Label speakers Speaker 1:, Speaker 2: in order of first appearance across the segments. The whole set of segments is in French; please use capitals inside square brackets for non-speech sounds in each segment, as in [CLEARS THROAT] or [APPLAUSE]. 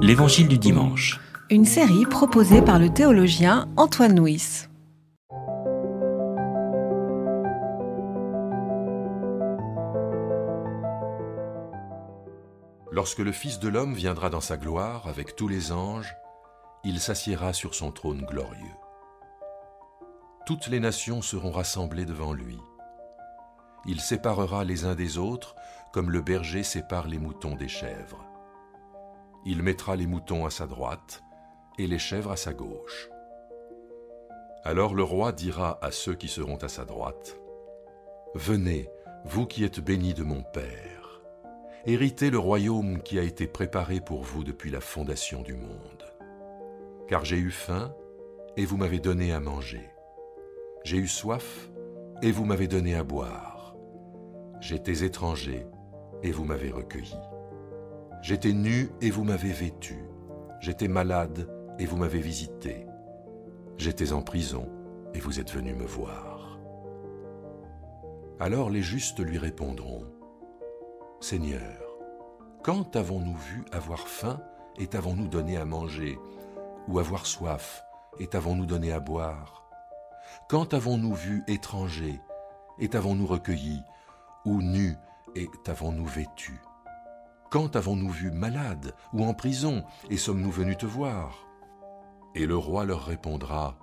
Speaker 1: L'Évangile du dimanche.
Speaker 2: Une série proposée par le théologien Antoine Nuis.
Speaker 3: Lorsque le Fils de l'homme viendra dans sa gloire avec tous les anges, il s'assiera sur son trône glorieux. Toutes les nations seront rassemblées devant lui. Il séparera les uns des autres comme le berger sépare les moutons des chèvres. Il mettra les moutons à sa droite et les chèvres à sa gauche. Alors le roi dira à ceux qui seront à sa droite, Venez, vous qui êtes bénis de mon Père héritez le royaume qui a été préparé pour vous depuis la fondation du monde. Car j'ai eu faim, et vous m'avez donné à manger. J'ai eu soif, et vous m'avez donné à boire. J'étais étranger, et vous m'avez recueilli. J'étais nu, et vous m'avez vêtu. J'étais malade, et vous m'avez visité. J'étais en prison, et vous êtes venu me voir. Alors les justes lui répondront, Seigneur, quand avons-nous vu avoir faim et t'avons-nous donné à manger, ou avoir soif et t'avons-nous donné à boire? Quand avons-nous vu étranger et t'avons-nous recueilli, ou nu et t'avons-nous vêtu Quand avons-nous vu malade ou en prison et sommes-nous venus te voir? Et le roi leur répondra,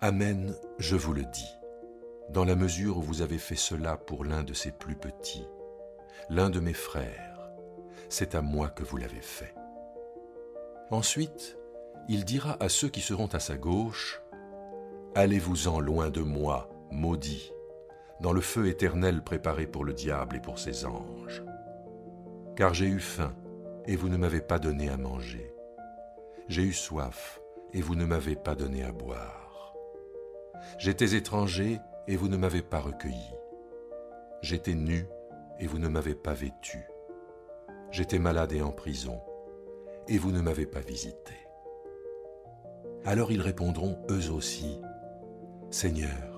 Speaker 3: Amen, je vous le dis, dans la mesure où vous avez fait cela pour l'un de ces plus petits l'un de mes frères, c'est à moi que vous l'avez fait. Ensuite, il dira à ceux qui seront à sa gauche, Allez-vous-en loin de moi, maudits, dans le feu éternel préparé pour le diable et pour ses anges. Car j'ai eu faim, et vous ne m'avez pas donné à manger. J'ai eu soif, et vous ne m'avez pas donné à boire. J'étais étranger, et vous ne m'avez pas recueilli. J'étais nu, et vous ne m'avez pas vêtu. J'étais malade et en prison, et vous ne m'avez pas visité. Alors ils répondront eux aussi, Seigneur,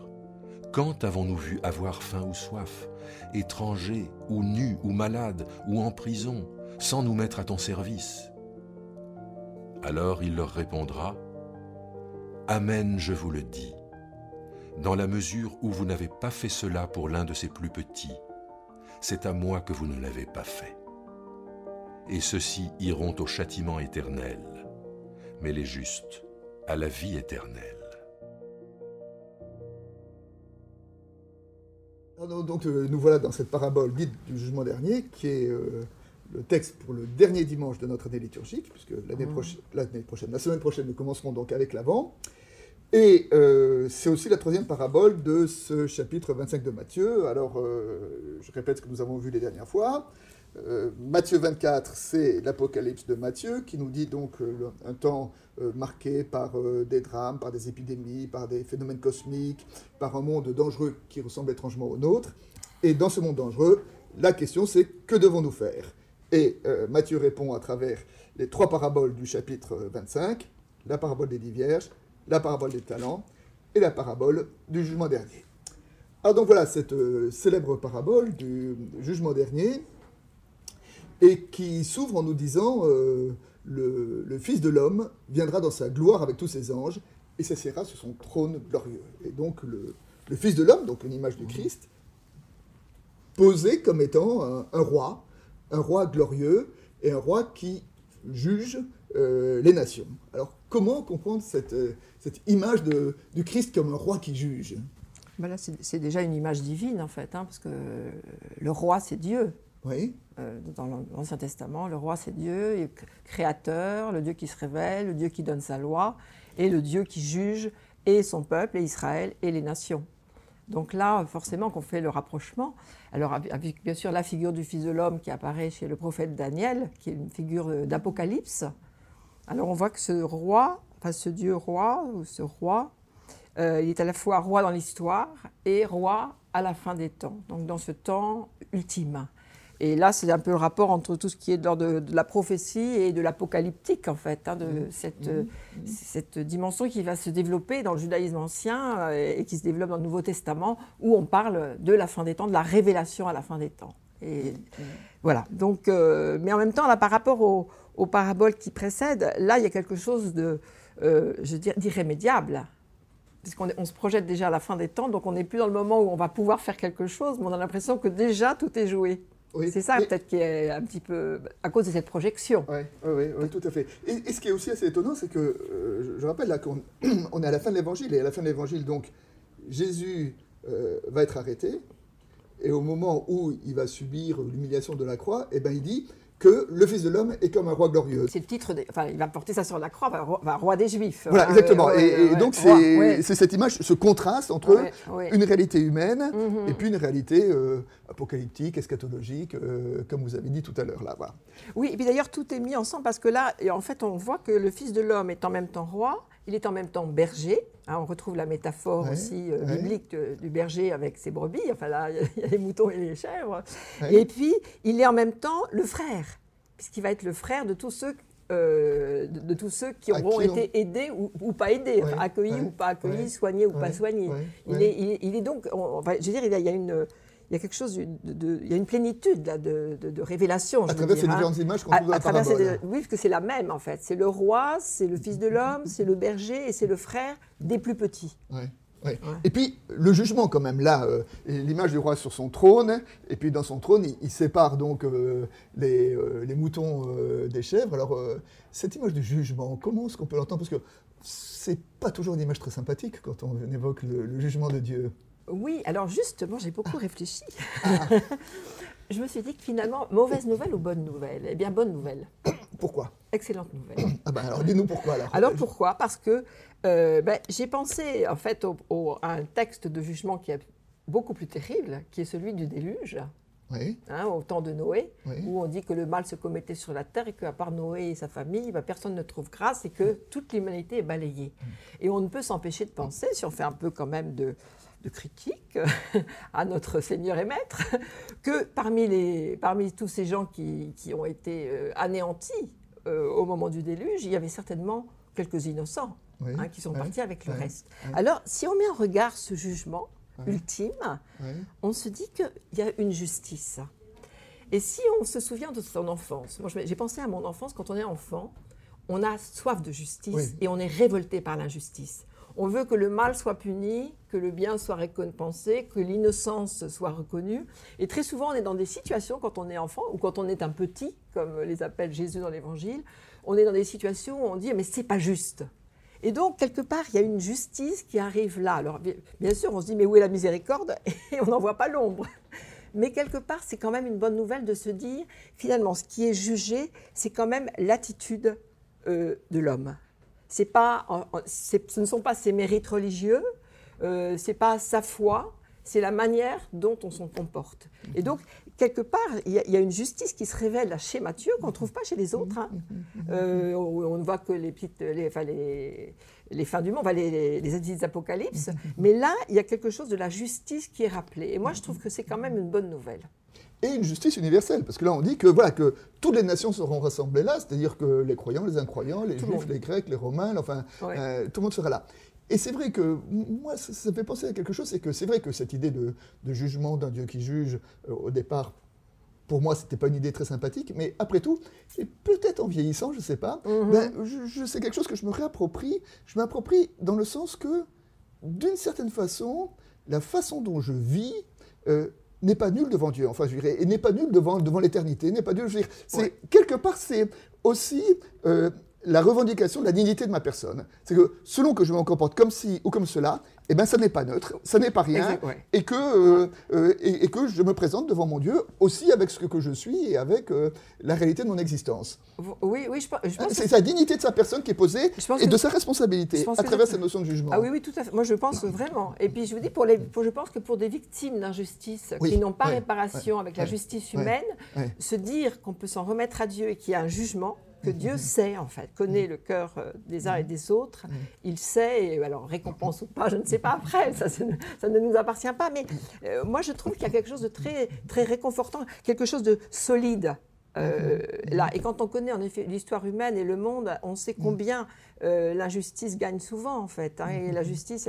Speaker 3: quand avons-nous vu avoir faim ou soif, étranger ou nu ou malade ou en prison, sans nous mettre à ton service? Alors il leur répondra, Amen, je vous le dis, dans la mesure où vous n'avez pas fait cela pour l'un de ces plus petits, c'est à moi que vous ne l'avez pas fait. Et ceux-ci iront au châtiment éternel, mais les justes à la vie éternelle.
Speaker 4: Donc euh, nous voilà dans cette parabole dite du jugement dernier, qui est euh, le texte pour le dernier dimanche de notre année liturgique, puisque l'année mmh. prochaine, la semaine prochaine, nous commencerons donc avec l'avant. Et euh, c'est aussi la troisième parabole de ce chapitre 25 de Matthieu. Alors, euh, je répète ce que nous avons vu les dernières fois. Euh, Matthieu 24, c'est l'Apocalypse de Matthieu, qui nous dit donc un temps marqué par des drames, par des épidémies, par des phénomènes cosmiques, par un monde dangereux qui ressemble étrangement au nôtre. Et dans ce monde dangereux, la question c'est que devons-nous faire? Et Matthieu répond à travers les trois paraboles du chapitre 25, la parabole des dix vierges, la parabole des talents et la parabole du jugement dernier. Alors donc voilà cette euh, célèbre parabole du jugement dernier et qui s'ouvre en nous disant euh, le, Fils de l'homme viendra dans sa gloire avec tous ses anges et s'assiera sur son trône glorieux. Et donc le, Fils de l'homme, donc une image du Christ, posé comme étant un, roi, un roi glorieux et un roi qui juge euh, les nations. Alors comment comprendre cette, cette image de, du Christ comme un roi qui juge?
Speaker 5: Ben là, c'est déjà une image divine, en fait, hein, parce que le roi, c'est Dieu.
Speaker 4: Oui.
Speaker 5: Euh, dans l'Ancien Testament, le roi, c'est Dieu, créateur, le Dieu qui se révèle, le Dieu qui donne sa loi, et le Dieu qui juge et son peuple, et Israël, et les nations. Donc là, forcément, qu'on fait le rapprochement. Alors, avec bien sûr la figure du Fils de l'homme qui apparaît chez le prophète Daniel, qui est une figure euh, d'Apocalypse. Alors, on voit que ce roi ce Dieu roi, ou ce roi, euh, il est à la fois roi dans l'histoire et roi à la fin des temps, donc dans ce temps ultime. Et là, c'est un peu le rapport entre tout ce qui est de, de, de la prophétie et de l'apocalyptique, en fait, hein, de mmh. cette, mmh. cette, dimension qui va se développer dans le judaïsme ancien euh, et qui se développe dans le Nouveau Testament, où on parle de la fin des temps, de la révélation à la fin des temps. Et mmh. voilà. Donc, euh, mais en même temps, là, par rapport au, aux paraboles qui précèdent, là, il y a quelque chose de, euh, je dire, d'irrémédiable. Puisqu'on on se projette déjà à la fin des temps, donc on n'est plus dans le moment où on va pouvoir faire quelque chose, mais on a l'impression que déjà tout est joué.
Speaker 4: Oui.
Speaker 5: C'est ça peut-être qui est un petit peu à cause de cette projection.
Speaker 4: Oui, oui, oui, tout à fait. Et, et ce qui est aussi assez étonnant, c'est que, euh, je, rappelle là qu'on [CLEARS THROAT] on est à la fin de l'évangile, et à la fin de l'évangile, donc, Jésus euh, va être arrêté, et au moment où il va subir l'humiliation de la croix, eh ben, il dit que le Fils de l'homme est comme un roi glorieux.
Speaker 5: C'est le titre, des- enfin, il va porter ça sur la croix, va, roi- roi des Juifs.
Speaker 4: Voilà,
Speaker 5: Ouais,
Speaker 4: exactement.
Speaker 5: ouais,
Speaker 4: et,
Speaker 5: ouais,
Speaker 4: et
Speaker 5: ouais.
Speaker 4: donc, c'est
Speaker 5: ouais.
Speaker 4: c'est cette image, ce contraste entre une réalité humaine
Speaker 5: Mhm.
Speaker 4: et puis une réalité euh, apocalyptique, eschatologique, euh, comme vous avez dit tout à l'heure. là. Voilà.
Speaker 5: Oui, et puis d'ailleurs, tout est mis ensemble parce que là, en fait, on voit que le Fils de l'homme est en même temps roi, il est en même temps berger. hein, on retrouve la métaphore
Speaker 4: Ouais,
Speaker 5: aussi euh,
Speaker 4: ouais.
Speaker 5: biblique de- du berger avec ses brebis. Enfin là, il y a- les moutons et les chèvres.
Speaker 4: Ouais.
Speaker 5: Et puis, il est en même temps le frère, puisqu'il va être le frère de tous ceux. euh, de, de tous ceux qui auront
Speaker 4: qui on-
Speaker 5: été aidés ou, ou pas aidés,
Speaker 4: Ouais,
Speaker 5: accueillis
Speaker 4: ouais,
Speaker 5: ou pas accueillis,
Speaker 4: ouais,
Speaker 5: soignés ou pas soignés. Il, est, il, est, il est donc, on- enfin, je veux dire, il y a, il y a une, il y a quelque chose, de, de- il y a une plénitude là, de, de- révélation. je
Speaker 4: À travers ces
Speaker 5: dire, hein.
Speaker 4: différentes images qu'on trouve dans
Speaker 5: à travers ces oui, parce que c'est la même en fait. C'est le roi, c'est le fils de l'homme, c'est le berger et c'est le frère des plus petits.
Speaker 4: Ouais, ouais. Et puis le jugement quand même, là, euh, l'image du roi sur son trône, et puis dans son trône, il, il sépare donc euh, les, euh, les moutons des chèvres. Alors cette image du jugement, comment est-ce qu'on peut l'entendre? Parce que c'est pas toujours une image très sympathique quand on évoque le, le jugement de Dieu.
Speaker 5: Oui, alors justement, j'ai
Speaker 4: Ah.
Speaker 5: beaucoup réfléchi. [LAUGHS] je me suis dit que finalement, mauvaise nouvelle ou bonne nouvelle? Eh bien, bonne nouvelle. [COUGHS]
Speaker 4: Pourquoi?
Speaker 5: Excellente nouvelle. [COUGHS]
Speaker 4: Ah ben alors dis-nous pourquoi alors.
Speaker 5: Alors pourquoi? Parce que euh, ben, j'ai pensé en fait au- au- à un texte de jugement qui est beaucoup plus terrible, qui est celui du déluge.
Speaker 4: Oui,
Speaker 5: hein, au temps de Noé,
Speaker 4: Oui.
Speaker 5: où on dit que le mal se commettait sur la terre et qu'à part Noé et sa famille, bah, personne ne trouve grâce et que toute l'humanité est balayée. Et on ne peut s'empêcher de penser, si on fait un peu quand même de, de critique [LAUGHS] à notre Seigneur et Maître, que parmi, les, parmi tous ces gens qui, qui ont été euh, anéantis euh, au moment du déluge, il y avait certainement quelques innocents
Speaker 4: Oui.
Speaker 5: hein, qui sont partis avec le reste. Alors, si on met en regard ce jugement ultime, on se dit qu'il y a une justice. Et si on se souvient de son enfance, moi j'ai pensé à mon enfance, quand on est enfant, on a soif de justice et on est révolté par l'injustice. On veut que le mal soit puni, que le bien soit récompensé, que l'innocence soit reconnue. Et très souvent, on est dans des situations, quand on est enfant ou quand on est un petit, comme les appelle Jésus dans l'Évangile, on est dans des situations où on dit mais c'est pas juste. Et donc, quelque part, il y a une justice qui arrive là. Alors, bien, sûr, on se dit, mais où est la miséricorde [LAUGHS] Et on n'en voit pas l'ombre. Mais quelque part, c'est quand même une bonne nouvelle de se dire, finalement, ce qui est jugé, c'est quand même l'attitude euh, de l'homme. C'est pas, ce ne sont pas ses mérites religieux, euh, c'est pas sa foi, c'est la manière dont on s'en comporte. Et donc, quelque part, il y, a- il y a une justice qui se révèle chez Matthieu qu'on ne trouve pas chez les autres. hein. Euh, on, ne voit que les petites, les, enfin, les, les fins du monde, enfin, les, les, petites apocalypses. Mais là, il y a quelque chose de la justice qui est rappelé. Et moi, je trouve que c'est quand même une bonne nouvelle.
Speaker 4: Et une justice universelle. Parce que là, on dit que, voilà, que toutes les nations seront rassemblées là, c'est-à-dire que les croyants, les incroyants, les
Speaker 5: Tout
Speaker 4: juifs,
Speaker 5: monde.
Speaker 4: les grecs, les romains, enfin,
Speaker 5: Ouais.
Speaker 4: euh, tout le monde sera là. Et c'est vrai que, moi, ça, ça me fait penser à quelque chose, c'est que c'est vrai que cette idée de, de jugement d'un Dieu qui juge, euh, au départ, pour moi, c'était pas une idée très sympathique, mais après tout, et peut-être en vieillissant, je sais pas,
Speaker 5: Mhm.
Speaker 4: ben, je, je- c'est quelque chose que je me réapproprie. Je m'approprie dans le sens que, d'une certaine façon, la façon dont je vis euh, n'est pas nulle devant Dieu. Enfin, je dirais, et n'est pas nulle devant, devant l'éternité, n'est pas nulle. Je dire, c'est
Speaker 5: Ouais.
Speaker 4: quelque part, c'est aussi euh, la revendication de la dignité de ma personne. C'est que selon que je me comporte comme ci ou comme cela, eh ben, ça n'est pas neutre, ça n'est pas rien,
Speaker 5: Exact, ouais.
Speaker 4: et que euh, euh, et, et que je me présente devant mon Dieu aussi avec ce que je suis et avec euh, la réalité de mon existence.
Speaker 5: Oui, oui, je pense, je pense que
Speaker 4: C'est sa dignité de sa personne qui est posée et de sa responsabilité à travers cette notion de jugement.
Speaker 5: Ah oui, oui, tout à fait. Moi, je pense vraiment. Et puis, je vous dis, pour les, pour- je pense que pour des victimes d'injustice
Speaker 4: Oui,
Speaker 5: qui n'ont pas
Speaker 4: ouais,
Speaker 5: réparation avec la justice humaine, se dire qu'on peut s'en remettre à Dieu et qu'il y a un jugement, que Dieu sait, en fait, connaît le cœur euh, des uns et des autres, il sait, et alors récompense ou pas, je ne sais pas après, ça, ça ne, nous appartient pas, mais euh, moi, je trouve qu'il y a quelque chose de très, très réconfortant, quelque chose de solide. euh, là. Et quand on connaît en effet l'histoire humaine et le monde, on sait combien euh, l'injustice gagne souvent en fait. hein. et la justice,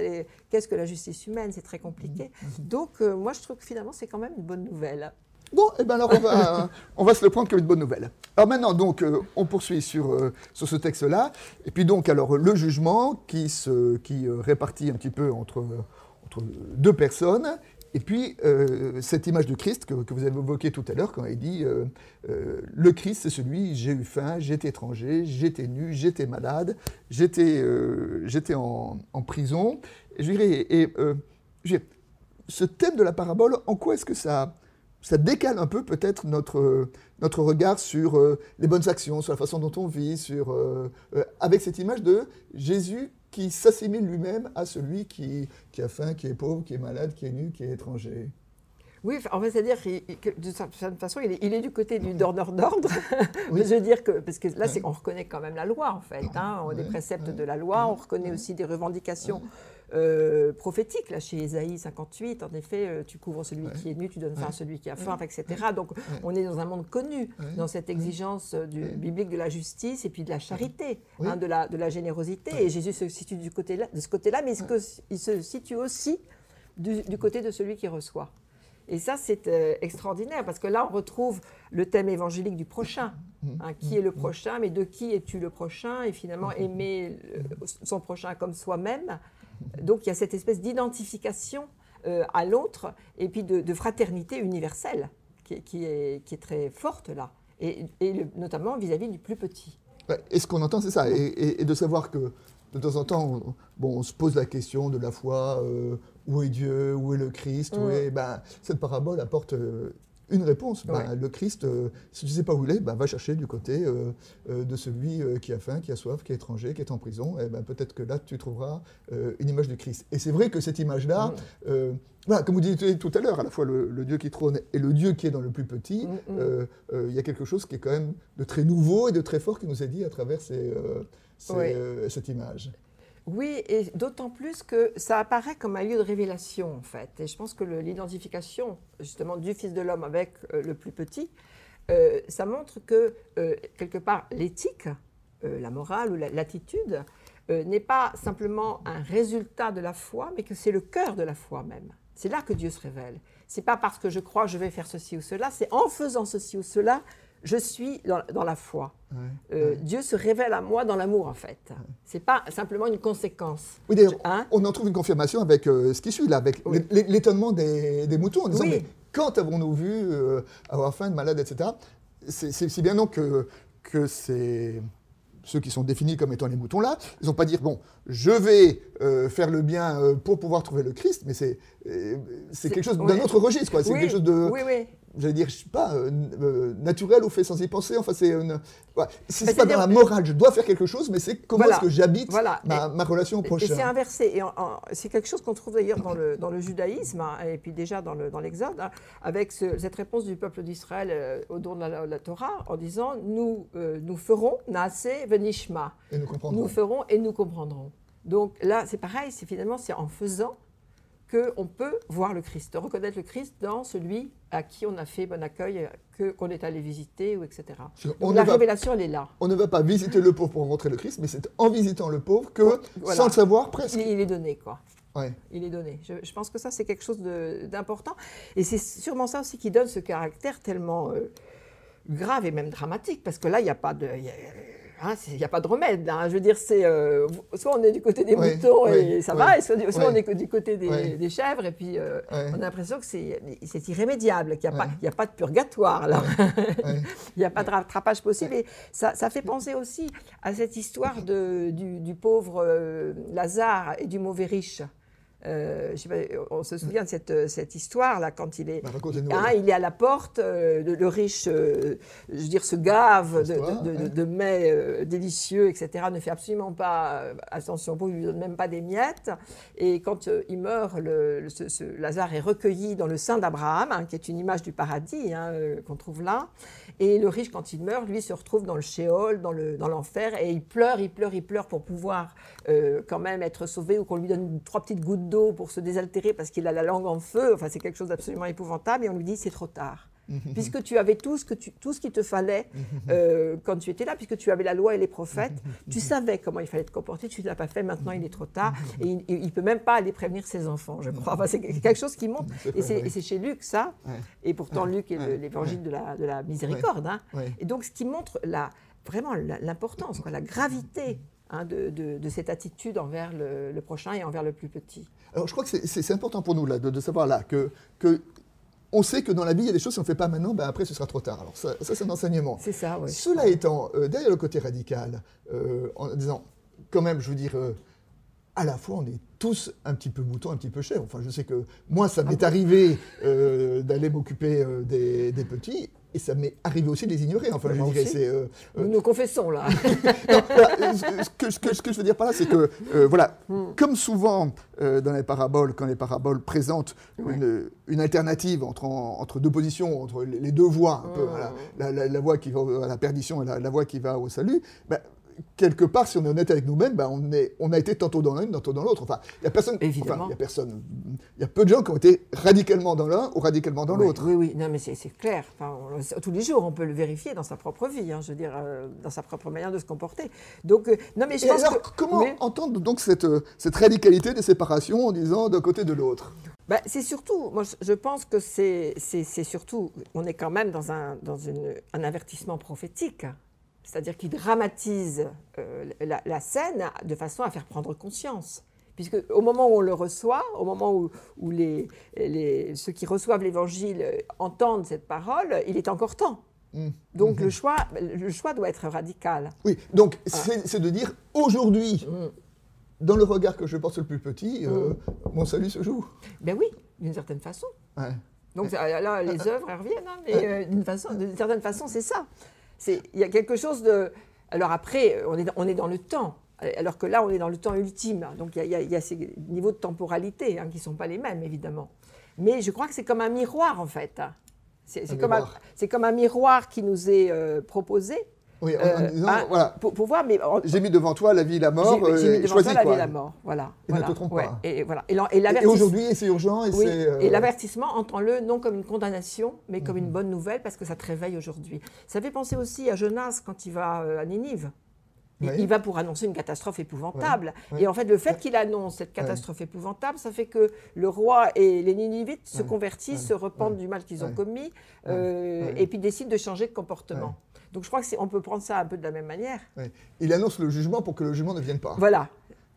Speaker 5: qu'est-ce que la justice humaine? C'est très compliqué. Donc euh, moi je trouve que finalement c'est quand même une bonne nouvelle.
Speaker 4: Bon, et ben alors on va, [LAUGHS] on va se le prendre comme une bonne nouvelle. Alors maintenant, donc, euh, on poursuit sur, euh, sur ce texte-là. Et puis donc, alors, le jugement qui, se, qui euh, répartit un petit peu entre, entre deux personnes. Et puis, cette image du Christ que, que vous avez évoquée tout à l'heure, quand il dit Le Christ, c'est celui, j'ai eu faim, j'étais étranger, j'étais nu, j'étais malade, j'étais en, prison. Je dirais, et, je dirais, ce thème de la parabole, en quoi est-ce que ça, ça décale un peu peut-être notre, euh, notre regard sur euh, les bonnes actions, sur la façon dont on vit, sur, euh, euh, avec cette image de Jésus qui s'assimile lui-même à celui qui, qui a faim, qui est pauvre, qui est malade, qui est nu, qui est étranger.
Speaker 5: Oui, en fait, c'est-à-dire que de certaine façon, il est, il est du côté du donneur d'ordre. [LAUGHS]
Speaker 4: Oui.
Speaker 5: Je veux dire que, parce que là, c'est-
Speaker 4: Ouais.
Speaker 5: on reconnaît quand même la loi, en fait, hein, on a des
Speaker 4: Ouais,
Speaker 5: préceptes
Speaker 4: ouais,
Speaker 5: de la loi, on
Speaker 4: ouais,
Speaker 5: reconnaît
Speaker 4: ouais.
Speaker 5: aussi des revendications euh, prophétiques. Là, chez Ésaïe 58, en effet, euh, tu couvres celui
Speaker 4: Ouais.
Speaker 5: qui est nu, tu donnes faim à celui qui a faim,
Speaker 4: Ouais.
Speaker 5: etc. Donc, on est dans un monde connu, dans cette exigence euh, du, biblique de la justice et puis de la charité,
Speaker 4: Oui.
Speaker 5: hein, de, la, de la générosité. Et Jésus se situe du côté -là, de ce côté-là, mais il se- situe aussi du, du côté de celui qui reçoit. Et ça, c'est euh, extraordinaire, parce que là, on retrouve le thème évangélique du prochain. hein, qui est le prochain, mais de qui es-tu le prochain? Et finalement, aimer son prochain comme soi-même. Donc, il y a cette espèce d'identification euh, à l'autre, et puis de, de fraternité universelle, qui, est- qui est, qui est très forte là, et, et le- notamment vis-à-vis du plus petit.
Speaker 4: Ouais, et ce qu'on entend, c'est ça. Et, et- et de savoir que de temps en temps, on, bon, on se pose la question de la foi euh, où est Dieu Où est le Christ où
Speaker 5: Mm.
Speaker 4: est, ben, Cette parabole apporte euh, une réponse.
Speaker 5: Ouais.
Speaker 4: Le Christ, euh, si tu ne sais pas où il est, ben, va chercher du côté euh, euh, de celui qui a faim, qui a soif, qui est étranger, qui est en prison. Et ben, Peut-être que là, tu trouveras une image du Christ. Et c'est vrai que cette image-là, voilà, comme vous disiez tout à l'heure, à la fois le, le Dieu qui trône et le Dieu qui est dans le plus petit,
Speaker 5: Mm, mm.
Speaker 4: il y a quelque chose qui est quand même de très nouveau et de très fort qui nous est dit à travers ces, ces,
Speaker 5: Oui.
Speaker 4: cette image.
Speaker 5: Oui, et d'autant plus que ça apparaît comme un lieu de révélation, en fait. Et je pense que l'identification, justement, du Fils de l'homme avec euh, le plus petit, euh, ça montre que, euh, quelque part, l'éthique, la morale ou la- l'attitude, n'est pas simplement un résultat de la foi, mais que c'est le cœur de la foi même. C'est là que Dieu se révèle. C'est pas parce que je crois je vais faire ceci ou cela, c'est en faisant ceci ou cela, je suis dans, dans la foi.
Speaker 4: Ouais,
Speaker 5: Euh,
Speaker 4: ouais.
Speaker 5: Dieu se révèle à moi dans l'amour, en fait. C'est pas simplement une conséquence.
Speaker 4: Oui, d'ailleurs,
Speaker 5: Hein
Speaker 4: on en trouve une confirmation avec euh, ce qui suit, là, avec
Speaker 5: Oui.
Speaker 4: l'étonnement des, des moutons, en disant,
Speaker 5: Oui.
Speaker 4: mais quand avons-nous vu euh, avoir faim, de malade, etc. C'est bien donc que, que c'est ceux qui sont définis comme étant les moutons là, ils n'ont pas dire, bon, je vais euh, faire le bien euh, pour pouvoir trouver le Christ, mais c'est euh, quelque chose d'un
Speaker 5: ouais.
Speaker 4: autre registre, quoi. C'est
Speaker 5: Oui,
Speaker 4: quelque chose de,
Speaker 5: Oui, oui.
Speaker 4: J'allais dire, je sais pas, euh, euh, naturel ou fait sans y penser. Enfin, c'est une... ouais, c'est
Speaker 5: Mais
Speaker 4: pas dans la morale, je dois faire quelque chose, mais c'est comment
Speaker 5: Voilà.
Speaker 4: est-ce que j'habite
Speaker 5: Voilà.
Speaker 4: ma, ma relation au
Speaker 5: Et- Et
Speaker 4: prochain.
Speaker 5: c'est inversé. Et c'est quelque chose qu'on trouve d'ailleurs dans le, dans le judaïsme, hein, et puis déjà dans le- dans l'Exode, hein, avec ce- cette réponse du peuple d'Israël euh, au don de la, la Torah, en disant Nous, euh, nous ferons, Naase venishma.
Speaker 4: Et nous comprendrons.
Speaker 5: Nous ferons et nous comprendrons. Donc là, c'est pareil, c'est finalement c'est en faisant qu'on peut voir le Christ, reconnaître le Christ dans celui à qui on a fait bon accueil, que- qu'on est allé visiter, ou etc.
Speaker 4: On
Speaker 5: la
Speaker 4: va-
Speaker 5: révélation, elle est là.
Speaker 4: On ne va pas visiter le pauvre pour rencontrer le Christ, mais c'est en visitant le pauvre que,
Speaker 5: Voilà.
Speaker 4: sans le savoir, presque.
Speaker 5: Il, il est donné, quoi.
Speaker 4: Ouais.
Speaker 5: Il est donné. Je, je pense que ça, c'est quelque chose d'important. Et c'est sûrement ça aussi qui donne ce caractère tellement euh, grave et même dramatique, parce que là, il n'y a pas de... il y a- hein, il n'y a pas de remède. hein. Je veux dire, c'est euh, soit on est du côté des moutons et ça va, et soit, on est du côté des, chèvres, et puis euh, on a l'impression que c'est irrémédiable, qu'il n'y a, pas- a de purgatoire. [LAUGHS] Il n'y a pas de rattrapage possible. Et ça, ça fait penser aussi à cette histoire de, du, du pauvre euh, Lazare et du mauvais riche. Euh, je sais pas, on se souvient de cette, cette histoire-là, quand il est,
Speaker 4: Bah,
Speaker 5: Hein,
Speaker 4: alors.
Speaker 5: il est à la porte, euh, le, le riche, euh, je veux dire, se gave de,
Speaker 4: L'histoire,
Speaker 5: de- de-
Speaker 4: ouais.
Speaker 5: de mets euh, délicieux, etc., ne fait absolument pas euh, attention pour lui, lui donne même pas des miettes. Et quand euh, il meurt, le, le- ce, ce Lazare est recueilli dans le sein d'Abraham, hein, qui est une image du paradis hein, euh, qu'on trouve là. Et le riche, quand il meurt, lui se retrouve dans le shéol, dans le- dans l'enfer, et il pleure, il pleure, il pleure pour pouvoir euh, quand même être sauvé, ou qu'on lui donne trois petites gouttes d'eau pour se désaltérer parce qu'il a la langue en feu. Enfin, c'est quelque chose d'absolument épouvantable. Et on lui dit, c'est trop tard. [LAUGHS] puisque tu avais tout ce, que tu, tout ce qu'il te fallait [LAUGHS] euh, quand tu étais là, puisque tu avais la loi et les prophètes. [LAUGHS] tu savais comment il fallait te comporter, tu ne l'as pas fait, maintenant il est trop tard. Et il ne peut même pas aller prévenir ses enfants, je crois. Enfin, c'est quelque chose qui monte. Et c'est chez Luc, ça. Et pourtant, Luc est l'évangile de, la, de la miséricorde. Hein. Et donc, ce qui montre la, vraiment l'importance, la gravité Hein, de, de, cette attitude envers le, prochain et envers le plus petit.
Speaker 4: Alors je crois que c'est important pour nous là, de, savoir là que, que, on sait que dans la vie, il y a des choses, si on ne fait pas maintenant, ben après ce sera trop tard. Alors ça, c'est un enseignement.
Speaker 5: C'est ça, oui.
Speaker 4: Cela étant, euh, derrière le côté radical, euh, en disant, quand même, je veux dire, euh, à la fois, on est tous un petit peu moutons, un petit peu chers. Enfin, je sais que moi, ça m'est ah arrivé d'aller m'occuper des, des petits, et ça m'est arrivé aussi de les ignorer. Enfin, je
Speaker 5: dirais, c'est, euh, nous nous confessons là. [LAUGHS]
Speaker 4: ce, que, ce, que, je veux dire par là, c'est que, euh, voilà, hmm. comme souvent euh, dans les paraboles, quand les paraboles présentent une, une, alternative entre, entre deux positions, entre les, deux voies, un peu, hmm. la, la, voie qui va à la perdition et la, voie qui va au salut, ben, quelque part, si on est honnête avec nous-mêmes, ben on, est, on a été tantôt dans l'une, tantôt dans l'autre. Enfin, il y a personne.
Speaker 5: Évidemment.
Speaker 4: il y a personne. Il y a peu de gens qui ont été radicalement dans l'un ou radicalement dans l'autre.
Speaker 5: Oui, oui, non, mais c'est clair. Enfin, tous les jours, on peut le vérifier dans sa propre vie. Hein, je veux dire, euh, dans sa propre manière de se comporter. Donc, euh, non, mais je pense
Speaker 4: alors, comment entendre donc cette, euh, cette radicalité des séparations en disant d'un côté de l'autre?
Speaker 5: Ben, c'est surtout, moi je pense que c'est surtout, on est quand même dans un, dans une, un avertissement prophétique c'est-à-dire qu'il dramatise euh, la, scène de façon à faire prendre conscience. Puisque au moment où on le reçoit, au moment où, les, ceux qui reçoivent l'Évangile entendent cette parole, il est encore temps. Mmh. Donc le, mmh. choix, le choix doit être radical.
Speaker 4: Oui, donc c'est de dire aujourd'hui, mmh. dans le regard que je porte sur le plus petit, euh, mon salut se joue.
Speaker 5: Ben oui, d'une certaine façon. Donc là, les œuvres reviennent, hein, mais euh, d'une certaine façon, c'est ça il y a quelque chose de. Alors après, on est, on est dans le temps. Alors que là, on est dans le temps ultime. Donc il y a, ces niveaux de temporalité hein, qui ne sont pas les mêmes, évidemment. Mais je crois que c'est comme un miroir, en fait. C'est comme, comme, un miroir qui nous est euh, proposé.
Speaker 4: Oui, en, euh, hein, voilà.
Speaker 5: Pour, voir, mais
Speaker 4: j'ai mis devant toi la vie et la mort.
Speaker 5: J'ai mis devant toi la vie et la mort, voilà.
Speaker 4: Et
Speaker 5: voilà.
Speaker 4: ne te trompe pas.
Speaker 5: Et, voilà.
Speaker 4: Et, aujourd'hui, c'est urgent. Et,
Speaker 5: oui. Euh, et l'avertissement, entends-le non comme une condamnation, mais comme une mhm. bonne nouvelle parce que ça te réveille aujourd'hui. Ça fait penser aussi à Jonas quand il va euh, à Ninive. Il va pour annoncer une catastrophe épouvantable. Et en fait, le fait qu'il annonce cette catastrophe épouvantable, ça fait que le roi et les Ninivites se convertissent, se repentent du mal qu'ils ont commis, et puis décident de changer de comportement. Donc je crois qu'on peut prendre ça un peu de la même manière.
Speaker 4: Il annonce le jugement pour que le jugement ne vienne pas.
Speaker 5: Voilà.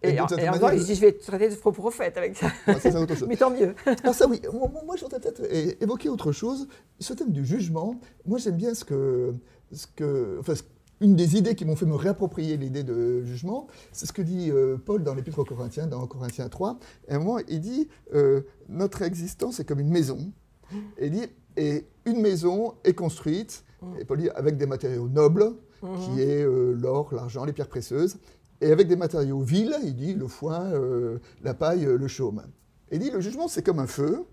Speaker 5: Et, et, encore, il dit je vais traiter de faux prophète avec ça. [LAUGHS] Mais tant mieux.
Speaker 4: Alors [LAUGHS] ça oui, moi, moi je voudrais peut-être évoquer autre chose. Ce thème du jugement, moi j'aime bien ce que, ce que, enfin, une des idées qui m'ont fait me réapproprier l'idée de jugement, c'est ce que dit euh, Paul dans l'Épître aux Corinthiens, dans Corinthiens 3. Et à un moment, il dit euh, Notre existence est comme une maison. Et il dit Et une maison est construite et dit avec des matériaux nobles, qui mhm. est euh, l'or, l'argent, les pierres précieuses, et avec des matériaux vils, il dit le foin, euh, la paille, euh, le chaume. Il dit le jugement, c'est comme un feu,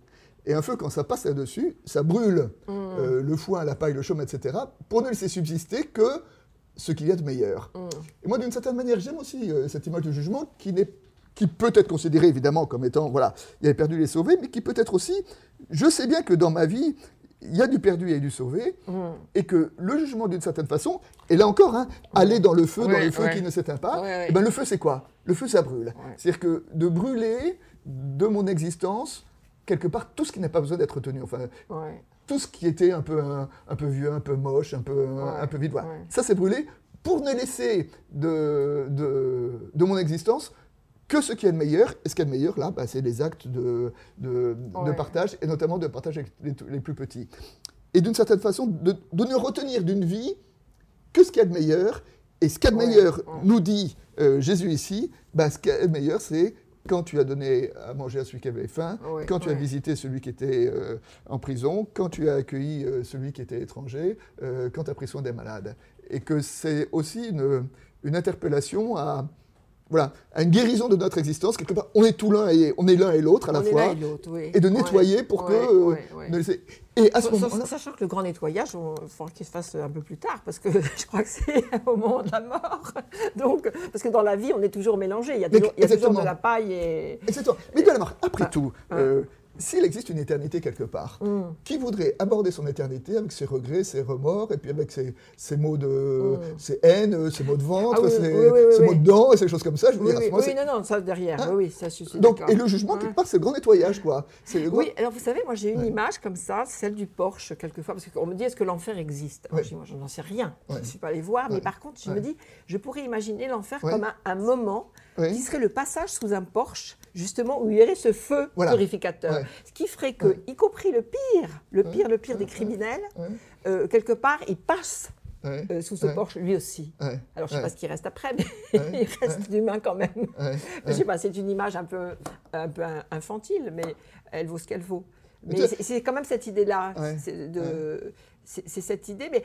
Speaker 4: et un feu, quand ça passe là-dessus, ça brûle mhm. le foin, la paille, le chaume, etc., pour ne laisser subsister que ce qu'il y a de meilleur. Mhm. Et moi, d'une certaine manière, j'aime aussi cette image de jugement qui n'est qui peut être considérée évidemment comme étant, voilà, il avait perdu les sauvés, mais qui peut être aussi, je sais bien que dans ma vie, il y a du perdu et du sauvé, mm. et que le jugement, d'une certaine façon, et là encore, hein, aller dans le feu, dans le feu qui ne s'éteint pas, eh ben, le feu, c'est quoi? Le feu, ça brûle. C'est-à-dire que de brûler de mon existence, quelque part, tout ce qui n'a pas besoin d'être tenu. Enfin, tout ce qui était un peu, un, peu vieux, un peu moche, un peu, un, peu vide. Ça, c'est brûlé pour ne laisser de, de, de mon existence que ce qui est le meilleur. Et ce qui est le meilleur, là, bah, c'est les actes de, de, partage, et notamment de partage avec les, plus petits. Et d'une certaine façon, de, ne retenir d'une vie que ce qui est le meilleur. Et ce qui est le meilleur, nous dit euh, Jésus ici, bah, ce qui est le meilleur, c'est quand tu as donné à manger à celui qui avait faim, quand tu as visité celui qui était euh, en prison, quand tu as accueilli euh, celui qui était étranger, quand tu as pris soin des malades. Et que c'est aussi une, une interpellation à voilà, une guérison de notre existence. Quelque part, on est tout l'un et on est l'un et l'autre à la fois. Et, de nettoyer pour que. Euh,
Speaker 5: et à ce moment Sachant que le grand nettoyage, il faudra qu'il se fasse un peu plus tard, parce que [LAUGHS] je crois que c'est [LAUGHS] au moment de la mort. [LAUGHS] Donc, parce que dans la vie, on est toujours mélangé. Il y a toujours, il y a toujours de la paille et.
Speaker 4: Exactement. Mais de la mort, après tout, euh, s'il existe une éternité quelque part,
Speaker 5: Mm.
Speaker 4: qui voudrait aborder son éternité avec ses regrets, ses remords, et puis avec ses, ses mots de,
Speaker 5: Mm.
Speaker 4: ses haines, ses mots de ventre,
Speaker 5: Ah oui,
Speaker 4: ses,
Speaker 5: oui, oui, oui,
Speaker 4: ses
Speaker 5: oui.
Speaker 4: mots de dents, et ces choses comme ça, je veux
Speaker 5: Oui,
Speaker 4: dire,
Speaker 5: oui, non, non, ça derrière,
Speaker 4: Hein?
Speaker 5: oui, ça je suis
Speaker 4: Donc, et le jugement, quelque part, c'est le grand nettoyage, quoi. Le grand-
Speaker 5: Oui, alors vous savez, moi j'ai une image comme ça, celle du Porsche, quelquefois, parce qu'on me dit est-ce que l'enfer existe? Alors,
Speaker 4: Ouais.
Speaker 5: je dis, Moi, je n'en sais rien,
Speaker 4: Ouais.
Speaker 5: je ne suis pas allée voir, mais par contre, je me dis, je pourrais imaginer l'enfer comme un, un moment qui serait le passage sous un Porsche, justement, où il y aurait ce feu
Speaker 4: Voilà.
Speaker 5: purificateur.
Speaker 4: Ouais.
Speaker 5: Ce qui ferait que,
Speaker 4: Ouais.
Speaker 5: y compris le pire, le
Speaker 4: Ouais.
Speaker 5: pire, le pire des criminels, euh, quelque part, il passe
Speaker 4: Ouais.
Speaker 5: euh, sous ce
Speaker 4: Ouais.
Speaker 5: Porsche lui aussi.
Speaker 4: Ouais.
Speaker 5: Alors, je ne sais pas ce qui reste après, mais [LAUGHS] il reste d'humain quand même. Je sais pas, c'est une image un peu, un peu infantile, mais elle vaut ce qu'elle vaut.
Speaker 4: Mais
Speaker 5: c'est- quand même cette idée-là. C'est cette idée, mais,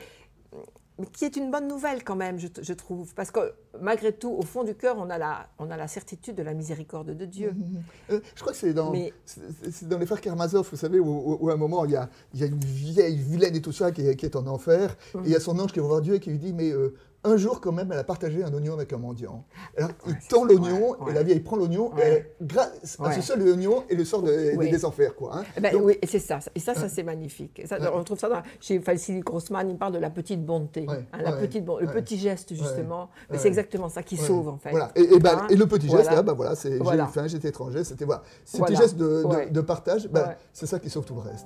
Speaker 5: mais qui est une bonne nouvelle quand même, je, je trouve. Parce que malgré tout, au fond du cœur, on a la, on a la certitude de la miséricorde de Dieu.
Speaker 4: Euh, je crois que c'est dans,
Speaker 5: Mais-
Speaker 4: c'est- dans les frères Karamazov, vous savez, où, où- où à un moment, il y, a, il y a une vieille vilaine et tout ça qui est, qui est en enfer, et il y a son ange qui va voir Dieu et qui lui dit, mais euh, un jour quand même, elle a partagé un oignon avec un mendiant. Alors, il tend l'oignon,
Speaker 5: ouais,
Speaker 4: et la vieille prend l'oignon, et elle, grâce à ce seul oignon, et le sort de- des enfers, quoi. hein.
Speaker 5: Eh ben,
Speaker 4: Donc,
Speaker 5: oui, et c'est ça. Et ça, ça c'est magnifique. Ça, On trouve ça dans, chez Falsili Grossman, il parle de la petite bonté. Hein, la petite bon- Le petit geste, justement. Mais c'est exactement ça qui sauve, en fait.
Speaker 4: Voilà. Et, et ben,
Speaker 5: Hein
Speaker 4: et le petit geste,
Speaker 5: Voilà.
Speaker 4: là, bah voilà, c'est j'ai eu faim, j'étais étranger, c'était voilà. Ce
Speaker 5: Voilà.
Speaker 4: petit geste de, de- de partage, ben, c'est ça qui sauve tout le reste.